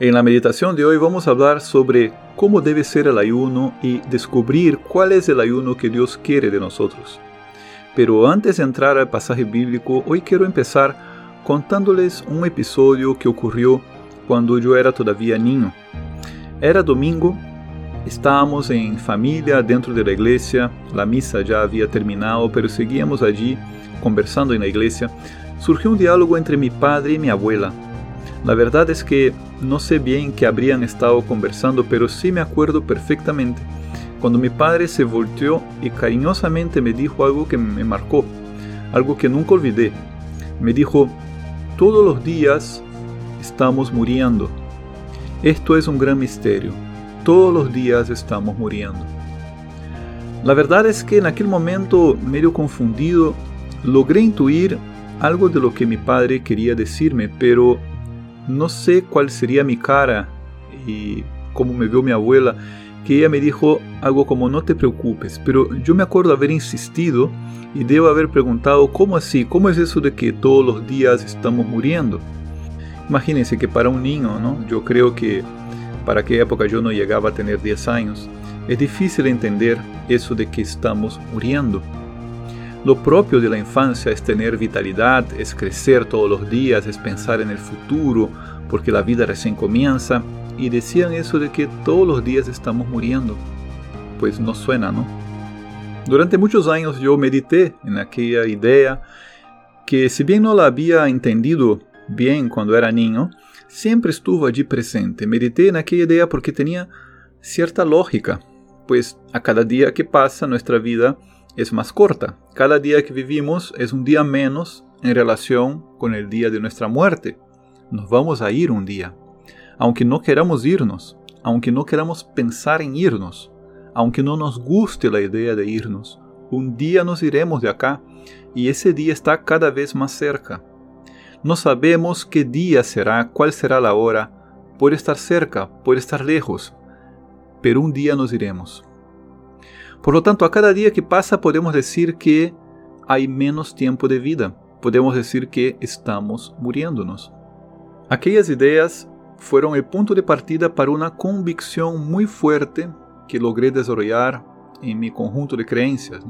En la meditación de hoy vamos a hablar sobre cómo debe ser el ayuno y descubrir cuál es el ayuno que Dios quiere de nosotros. Pero antes de entrar al pasaje bíblico, hoy quiero empezar contándoles un episodio que ocurrió cuando yo era todavía niño. Era domingo, estábamos en familia dentro de la iglesia, la misa ya había terminado, pero seguíamos allí conversando en la iglesia. Surgió un diálogo entre mi padre y mi abuela la verdad es que no sé bien qué habrían estado conversando, pero sí me acuerdo perfectamente cuando mi padre se volteó y cariñosamente me dijo algo que me marcó, algo que nunca olvidé. Me dijo, todos los días estamos muriendo. Esto es un gran misterio. Todos los días estamos muriendo. La verdad es que en aquel momento, medio confundido, logré intuir algo de lo que mi padre quería decirme, pero no sé cuál sería mi cara y cómo me vio mi abuela, que ella me dijo algo como no te preocupes, pero yo me acuerdo haber insistido y debo haber preguntado, ¿cómo así? ¿Cómo es eso de que todos los días estamos muriendo? Imagínense que para un niño, ¿no? Yo creo que para aquella época yo no llegaba a tener 10 años. Es difícil entender eso de que estamos muriendo. Lo propio de la infancia es tener vitalidad, es crecer todos los días, es pensar en el futuro, porque la vida recién comienza. Y decían eso de que todos los días estamos muriendo. Pues no suena, ¿no? Durante muchos años yo medité en aquella idea que si bien no la había entendido bien cuando era niño, siempre estuvo allí presente. Medité en aquella idea porque tenía cierta lógica, pues a cada día que pasa nuestra vida es más corta. Cada día que vivimos es un día menos en relación con el día de nuestra muerte. Nos vamos a ir un día. Aunque no queramos irnos, aunque no queramos pensar en irnos, aunque no nos guste la idea de irnos, un día nos iremos de acá y ese día está cada vez más cerca. No sabemos qué día será, cuál será la hora, puede estar cerca, puede estar lejos, pero un día nos iremos. Por lo tanto, a cada día que pasa podemos decir que hay menos tiempo de vida. Podemos decir que estamos muriéndonos. Aquellas ideas fueron el punto de partida para una convicción muy fuerte que logré desarrollar en mi conjunto de creencias.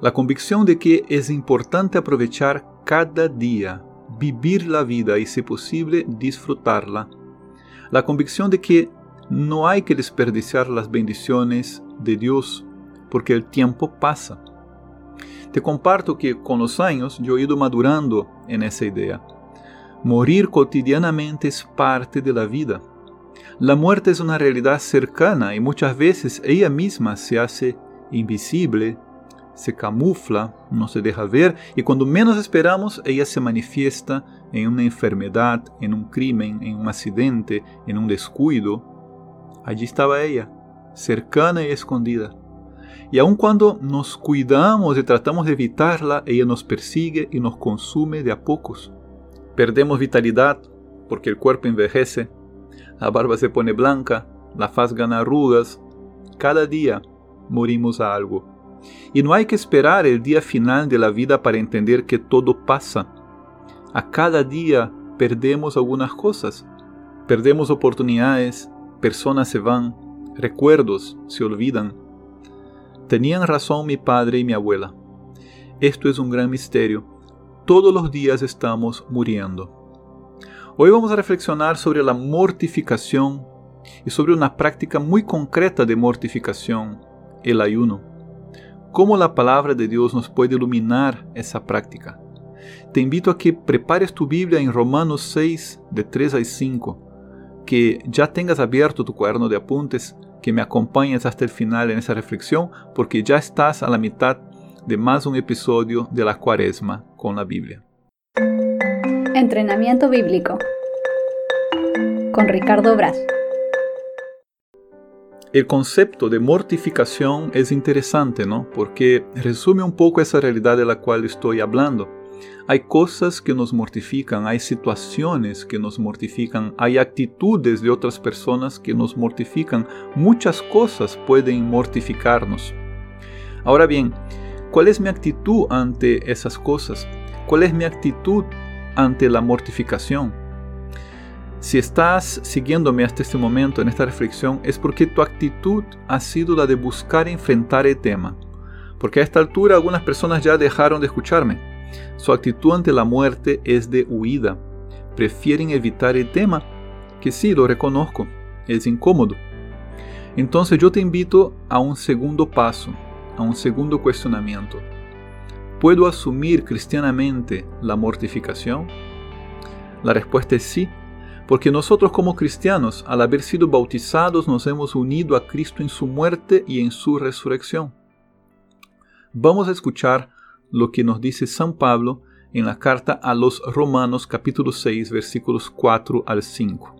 La convicción de que es importante aprovechar cada día, vivir la vida y, si posible, disfrutarla. La convicción de que no hay que desperdiciar las bendiciones de Dios, porque el tiempo pasa. Te comparto que con los años yo he ido madurando en esa idea. Morir cotidianamente es parte de la vida. La muerte es una realidad cercana y muchas veces ella misma se hace invisible, se camufla, no se deja ver y cuando menos esperamos ella se manifiesta en una enfermedad, en un crimen, en un accidente, en un descuido. Allí estaba ella, cercana y escondida. Y aun cuando nos cuidamos y tratamos de evitarla, ella nos persigue y nos consume de a pocos. Perdemos vitalidad porque el cuerpo envejece, la barba se pone blanca, la faz gana arrugas. Cada día morimos a algo. Y no hay que esperar el día final de la vida para entender que todo pasa. A cada día perdemos algunas cosas. Perdemos oportunidades, personas se van, recuerdos se olvidan. Tenían razón mi padre y mi abuela. Esto es un gran misterio. Todos los días estamos muriendo. Hoy vamos a reflexionar sobre la mortificación y sobre una práctica muy concreta de mortificación, el ayuno. Cómo la palabra de Dios nos puede iluminar esa práctica. Te invito a que prepares tu Biblia en Romanos 6, de 3 a 5, que ya tengas abierto tu cuaderno de apuntes que me acompañes hasta el final en esa reflexión porque ya estás a la mitad de más un episodio de la cuaresma con la Biblia. Entrenamiento bíblico con Ricardo Braz. El concepto de mortificación es interesante, ¿no? Porque resume un poco esa realidad de la cual estoy hablando. Hay cosas que nos mortifican, hay situaciones que nos mortifican, hay actitudes de otras personas que nos mortifican. Muchas cosas pueden mortificarnos. Ahora bien, ¿cuál es mi actitud ante esas cosas? ¿Cuál es mi actitud ante la mortificación? Si estás siguiéndome hasta este momento en esta reflexión es porque tu actitud ha sido la de buscar enfrentar el tema. Porque a esta altura algunas personas ya dejaron de escucharme. Su actitud ante la muerte es de huida. Prefieren evitar el tema, que sí, lo reconozco, es incómodo. Entonces yo te invito a un segundo paso, a un segundo cuestionamiento. ¿Puedo asumir cristianamente la mortificación? La respuesta es sí porque nosotros como cristianos, al haber sido bautizados, nos hemos unido a Cristo en su muerte y en su resurrección. Vamos a escuchar lo que nos dice San Pablo en la carta a los Romanos capítulo 6 versículos 4 al 5.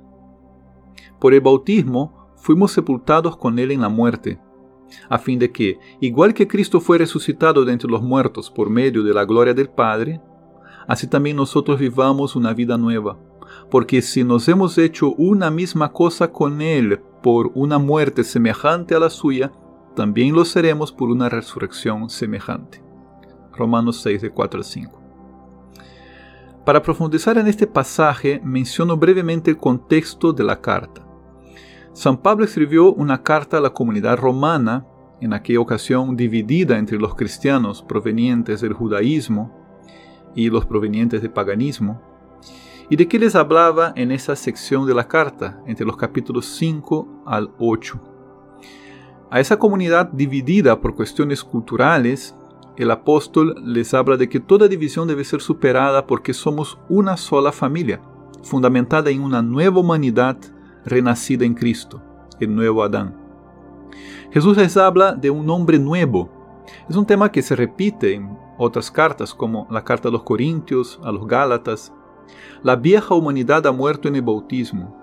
Por el bautismo fuimos sepultados con Él en la muerte, a fin de que, igual que Cristo fue resucitado de entre los muertos por medio de la gloria del Padre, así también nosotros vivamos una vida nueva porque si nos hemos hecho una misma cosa con Él por una muerte semejante a la suya, también lo seremos por una resurrección semejante. Romanos 6 de 4 al 5. Para profundizar en este pasaje, menciono brevemente el contexto de la carta. San Pablo escribió una carta a la comunidad romana, en aquella ocasión dividida entre los cristianos provenientes del judaísmo y los provenientes del paganismo, ¿Y de qué les hablaba en esa sección de la carta, entre los capítulos 5 al 8? A esa comunidad dividida por cuestiones culturales, el apóstol les habla de que toda división debe ser superada porque somos una sola familia, fundamentada en una nueva humanidad renacida en Cristo, el nuevo Adán. Jesús les habla de un hombre nuevo. Es un tema que se repite en otras cartas, como la carta a los Corintios, a los Gálatas, la vieja humanidad ha muerto en el bautismo.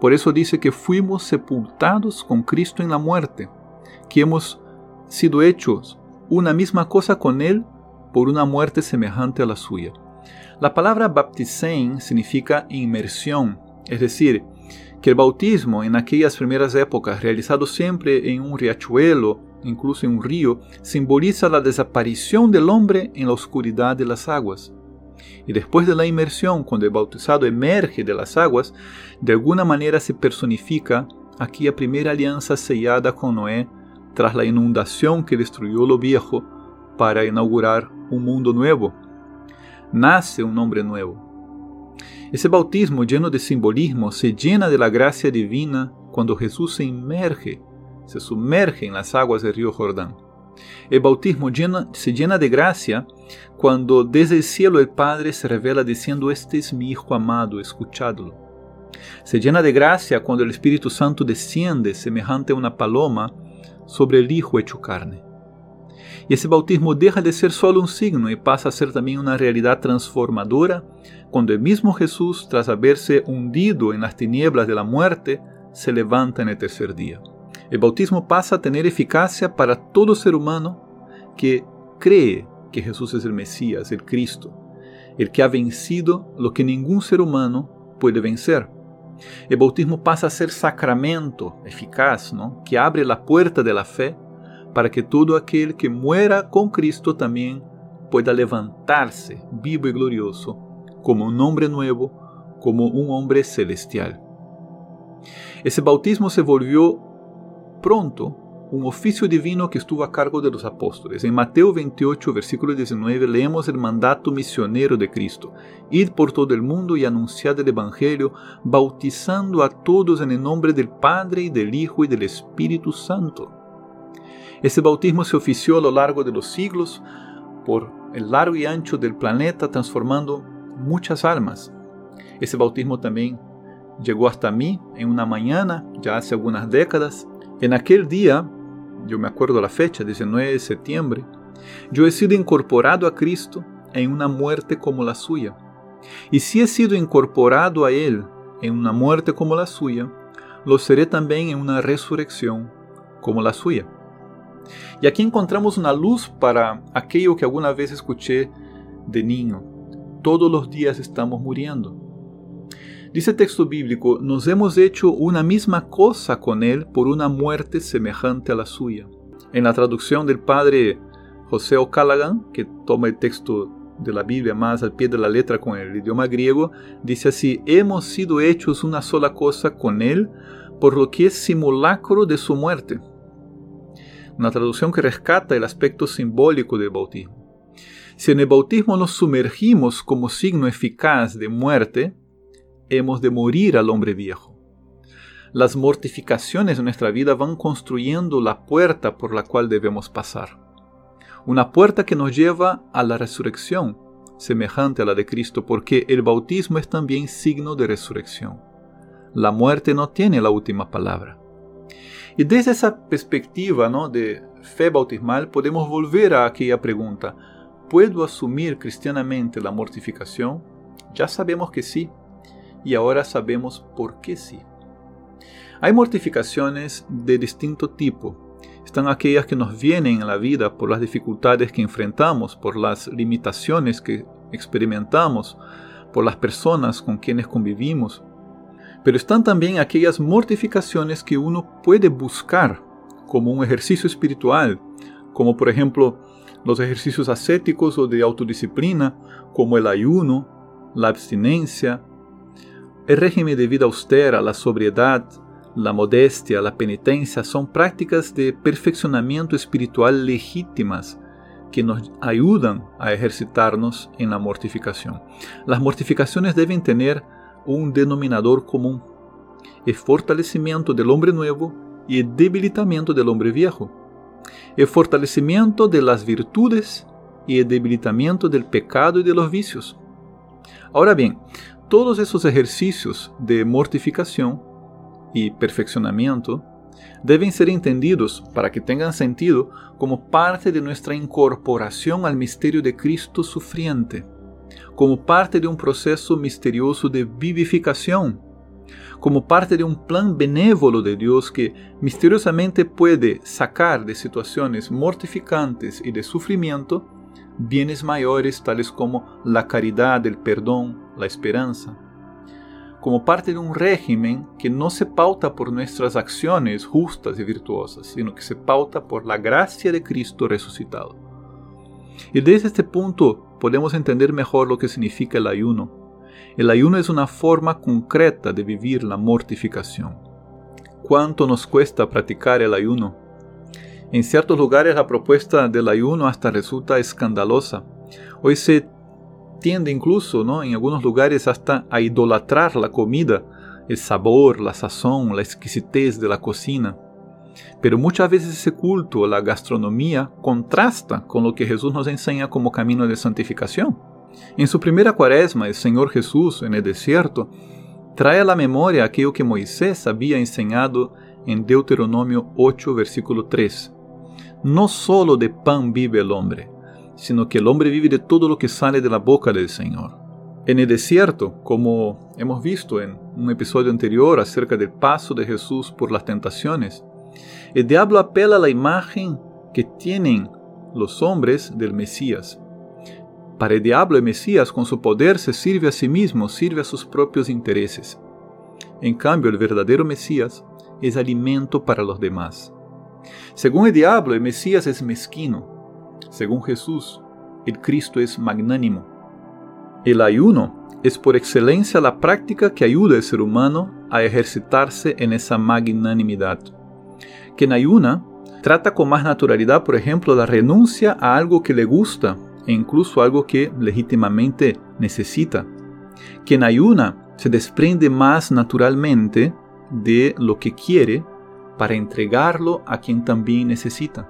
Por eso dice que fuimos sepultados con Cristo en la muerte, que hemos sido hechos una misma cosa con Él por una muerte semejante a la suya. La palabra baptisein significa inmersión, es decir, que el bautismo en aquellas primeras épocas, realizado siempre en un riachuelo, incluso en un río, simboliza la desaparición del hombre en la oscuridad de las aguas. Y después de la inmersión, cuando el bautizado emerge de las aguas, de alguna manera se personifica aquí a primera alianza sellada con Noé tras la inundación que destruyó lo viejo para inaugurar un mundo nuevo. Nace un hombre nuevo. Ese bautismo lleno de simbolismo se llena de la gracia divina cuando Jesús se inmerge, se sumerge en las aguas del río Jordán. El bautismo se llena de gracia cuando desde el cielo el Padre se revela diciendo, este es mi Hijo amado, escuchadlo. Se llena de gracia cuando el Espíritu Santo desciende semejante a una paloma sobre el Hijo hecho carne. Y ese bautismo deja de ser solo un signo y pasa a ser también una realidad transformadora cuando el mismo Jesús, tras haberse hundido en las tinieblas de la muerte, se levanta el tercer día. El bautismo pasa a tener eficacia para todo ser humano que cree que Jesús es el Mesías, el Cristo, el que ha vencido lo que ningún ser humano puede vencer. El bautismo pasa a ser sacramento eficaz, ¿no? que abre la puerta de la fe para que todo aquel que muera con Cristo también pueda levantarse vivo y glorioso como un hombre nuevo, como un hombre celestial. Ese bautismo se volvió pronto un oficio divino que estuvo a cargo de los apóstoles. En Mateo 28, versículo 19, leemos el mandato misionero de Cristo. Ir por todo el mundo y anunciar el Evangelio, bautizando a todos en el nombre del Padre y del Hijo y del Espíritu Santo. Ese bautismo se ofició a lo largo de los siglos por el largo y ancho del planeta, transformando muchas almas. Ese bautismo también llegó hasta mí en una mañana, ya hace algunas décadas, en aquel día, yo me acuerdo la fecha, 19 de septiembre, yo he sido incorporado a Cristo en una muerte como la suya. Y si he sido incorporado a Él en una muerte como la suya, lo seré también en una resurrección como la suya. Y aquí encontramos una luz para aquello que alguna vez escuché de niño. Todos los días estamos muriendo. Dice el texto bíblico, nos hemos hecho una misma cosa con Él por una muerte semejante a la suya. En la traducción del padre José O'Callaghan, que toma el texto de la Biblia más al pie de la letra con el idioma griego, dice así, hemos sido hechos una sola cosa con Él, por lo que es simulacro de su muerte. Una traducción que rescata el aspecto simbólico del bautismo. Si en el bautismo nos sumergimos como signo eficaz de muerte, hemos de morir al hombre viejo. Las mortificaciones de nuestra vida van construyendo la puerta por la cual debemos pasar. Una puerta que nos lleva a la resurrección, semejante a la de Cristo, porque el bautismo es también signo de resurrección. La muerte no tiene la última palabra. Y desde esa perspectiva ¿no? de fe bautismal podemos volver a aquella pregunta, ¿puedo asumir cristianamente la mortificación? Ya sabemos que sí, y ahora sabemos por qué sí. Hay mortificaciones de distinto tipo. Están aquellas que nos vienen en la vida por las dificultades que enfrentamos, por las limitaciones que experimentamos, por las personas con quienes convivimos, pero están también aquellas mortificaciones que uno puede buscar como un ejercicio espiritual, como por ejemplo los ejercicios ascéticos o de autodisciplina, como el ayuno, la abstinencia, el régimen de vida austera, la sobriedad, la modestia, la penitencia son prácticas de perfeccionamiento espiritual legítimas que nos ayudan a ejercitarnos en la mortificación. Las mortificaciones deben tener un denominador común, el fortalecimiento del hombre nuevo y el debilitamiento del hombre viejo, el fortalecimiento de las virtudes y el debilitamiento del pecado y de los vicios. Ahora bien, todos esos ejercicios de mortificación y perfeccionamiento deben ser entendidos para que tengan sentido como parte de nuestra incorporación al misterio de Cristo sufriente como parte de un proceso misterioso de vivificación, como parte de un plan benévolo de Dios que misteriosamente puede sacar de situaciones mortificantes y de sufrimiento bienes mayores tales como la caridad, el perdón, la esperanza, como parte de un régimen que no se pauta por nuestras acciones justas y virtuosas, sino que se pauta por la gracia de Cristo resucitado. Y desde este punto podemos entender mejor lo que significa el ayuno. El ayuno es una forma concreta de vivir la mortificación. ¿Cuánto nos cuesta practicar el ayuno? En ciertos lugares la propuesta del ayuno hasta resulta escandalosa. Hoy se tiende incluso, ¿no? en algunos lugares, hasta a idolatrar la comida, el sabor, la sazón, la exquisitez de la cocina. Pero muchas veces ese culto la gastronomía contrasta con lo que Jesús nos enseña como camino de santificación. En su primera cuaresma, el Señor Jesús en el desierto trae a la memoria aquello que Moisés había enseñado en Deuteronomio 8, versículo 3. No solo de pan vive el hombre, sino que el hombre vive de todo lo que sale de la boca del Señor. En el desierto, como hemos visto en un episodio anterior acerca del paso de Jesús por las tentaciones, el diablo apela a la imagen que tienen los hombres del Mesías. Para el diablo el Mesías con su poder se sirve a sí mismo, sirve a sus propios intereses. En cambio, el verdadero Mesías es alimento para los demás. Según el diablo, el Mesías es mezquino. Según Jesús, el Cristo es magnánimo. El ayuno es por excelencia la práctica que ayuda al ser humano a ejercitarse en esa magnanimidad. Quien ayuna trata con más naturalidad, por ejemplo, la renuncia a algo que le gusta e incluso algo que legítimamente necesita. Quien ayuna se desprende más naturalmente de lo que quiere para entregarlo a quien también necesita.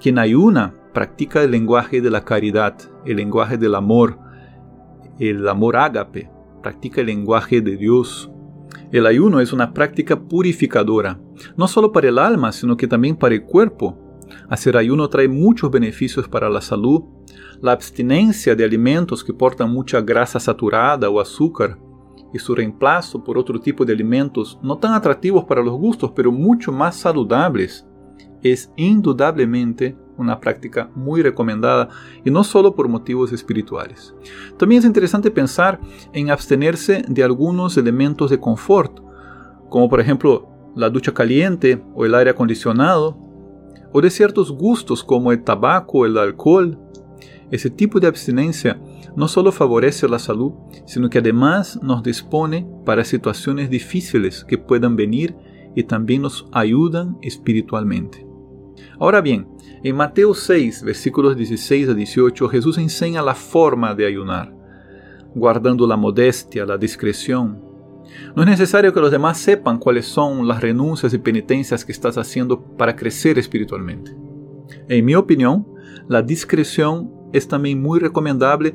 Quien ayuna practica el lenguaje de la caridad, el lenguaje del amor, el amor ágape, practica el lenguaje de Dios, el ayuno es una práctica purificadora, no solo para el alma, sino que también para el cuerpo. Hacer ayuno trae muchos beneficios para la salud. La abstinencia de alimentos que portan mucha grasa saturada o azúcar y su reemplazo por otro tipo de alimentos no tan atractivos para los gustos, pero mucho más saludables, es indudablemente una práctica muy recomendada y no solo por motivos espirituales. También es interesante pensar en abstenerse de algunos elementos de confort, como por ejemplo la ducha caliente o el aire acondicionado, o de ciertos gustos como el tabaco, el alcohol, Ese tipo de abstinencia no solo favorece la salud, sino que además nos dispone para situaciones difíciles que puedan venir y también nos ayudan espiritualmente. Ahora bien, en Mateo 6, versículos 16 a 18, Jesús enseña la forma de ayunar, guardando la modestia, la discreción. No es necesario que los demás sepan cuáles son las renuncias y penitencias que estás haciendo para crecer espiritualmente. En mi opinión, la discreción es también muy recomendable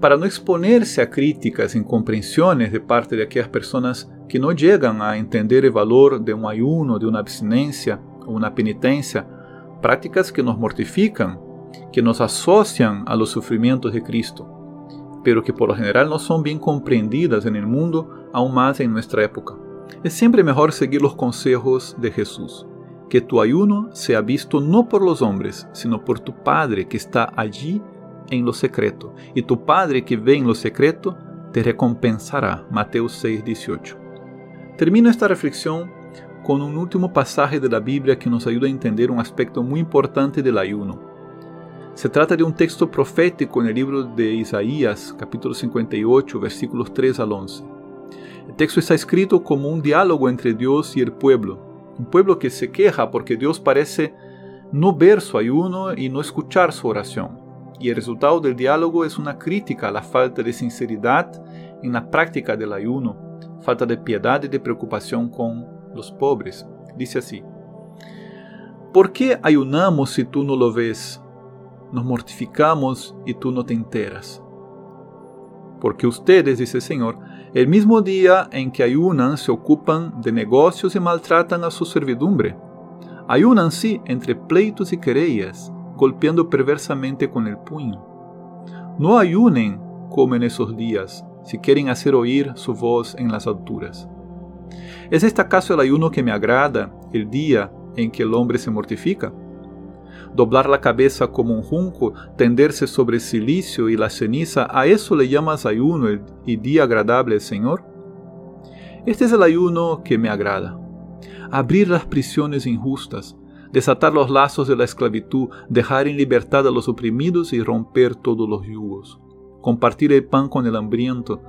para no exponerse a críticas, incomprensiones de parte de aquellas personas que no llegan a entender el valor de un ayuno, de una abstinencia o una penitencia, prácticas que nos mortifican, que nos asocian a los sufrimientos de Cristo, pero que por lo general no son bien comprendidas en el mundo, aún más en nuestra época. Es siempre mejor seguir los consejos de Jesús que tu ayuno sea visto no por los hombres, sino por tu Padre que está allí en lo secreto, y tu Padre que ve en lo secreto te recompensará. Mateo 6, 18. Termino esta reflexión con un último pasaje de la Biblia que nos ayuda a entender un aspecto muy importante del ayuno. Se trata de un texto profético en el libro de Isaías, capítulo 58, versículos 3 al 11. El texto está escrito como un diálogo entre Dios y el pueblo, un pueblo que se queja porque Dios parece no ver su ayuno y no escuchar su oración. Y el resultado del diálogo es una crítica a la falta de sinceridad en la práctica del ayuno, falta de piedad y de preocupación con los pobres. Dice así, ¿por qué ayunamos si tú no lo ves? Nos mortificamos y tú no te enteras. Porque ustedes, dice el Señor, el mismo día en que ayunan se ocupan de negocios y maltratan a su servidumbre. Ayunan sí entre pleitos y querellas, golpeando perversamente con el puño. No ayunen como en esos días, si quieren hacer oír su voz en las alturas. ¿Es este acaso el ayuno que me agrada, el día en que el hombre se mortifica? doblar la cabeza como un junco, tenderse sobre el silicio y la ceniza, ¿a eso le llamas ayuno y día agradable Señor? Este es el ayuno que me agrada. Abrir las prisiones injustas, desatar los lazos de la esclavitud, dejar en libertad a los oprimidos y romper todos los yugos, compartir el pan con el hambriento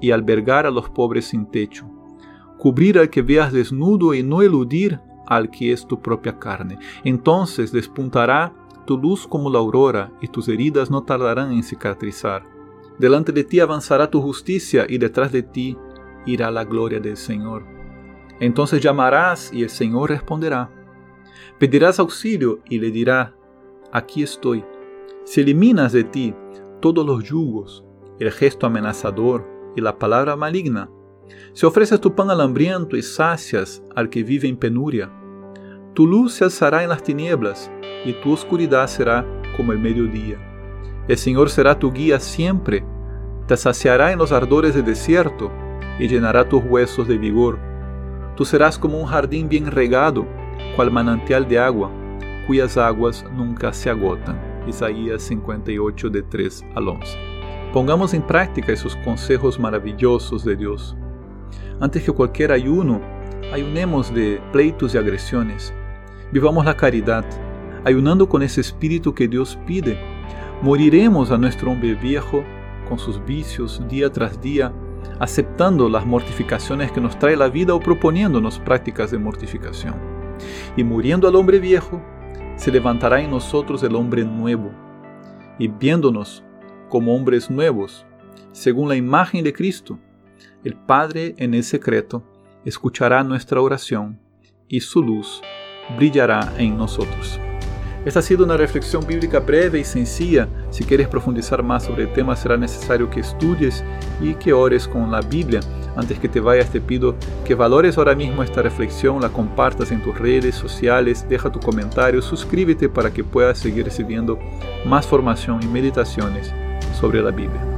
y albergar a los pobres sin techo, cubrir al que veas desnudo y no eludir al que es tu propia carne. Entonces despuntará tu luz como la aurora y tus heridas no tardarán en cicatrizar. Delante de ti avanzará tu justicia y detrás de ti irá la gloria del Señor. Entonces llamarás y el Señor responderá. Pedirás auxilio y le dirá, aquí estoy. Si eliminas de ti todos los yugos, el gesto amenazador y la palabra maligna, si ofreces tu pan al hambriento y sacias al que vive en penuria, tu luz se alzará en las tinieblas y tu oscuridad será como el mediodía. El Señor será tu guía siempre, te saciará en los ardores del desierto y llenará tus huesos de vigor. Tú serás como un jardín bien regado, cual manantial de agua, cuyas aguas nunca se agotan. Isaías 58 de 3 al 11. Pongamos en práctica esos consejos maravillosos de Dios. Antes que cualquier ayuno, ayunemos de pleitos y agresiones. Vivamos la caridad, ayunando con ese espíritu que Dios pide. Moriremos a nuestro hombre viejo con sus vicios día tras día, aceptando las mortificaciones que nos trae la vida o proponiéndonos prácticas de mortificación. Y muriendo al hombre viejo, se levantará en nosotros el hombre nuevo, y viéndonos como hombres nuevos, según la imagen de Cristo, el Padre en el secreto escuchará nuestra oración y su luz brillará en nosotros. Esta ha sido una reflexión bíblica breve y sencilla. Si quieres profundizar más sobre el tema será necesario que estudies y que ores con la Biblia. Antes que te vayas te pido que valores ahora mismo esta reflexión, la compartas en tus redes sociales, deja tu comentario, suscríbete para que puedas seguir recibiendo más formación y meditaciones sobre la Biblia.